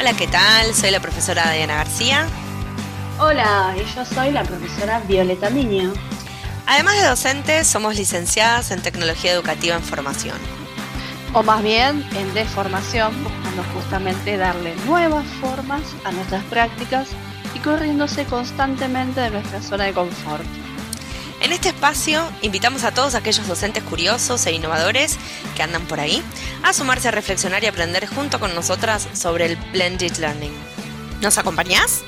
Hola, ¿qué tal? Soy la profesora Diana García. Hola, y yo soy la profesora Violeta Miño. Además de docentes, somos licenciadas en Tecnología Educativa en Formación. O más bien en deformación, buscando justamente darle nuevas formas a nuestras prácticas y corriéndose constantemente de nuestra zona de confort. En este espacio invitamos a todos aquellos docentes curiosos e innovadores que andan por ahí a sumarse a reflexionar y aprender junto con nosotras sobre el blended learning. ¿Nos acompañás?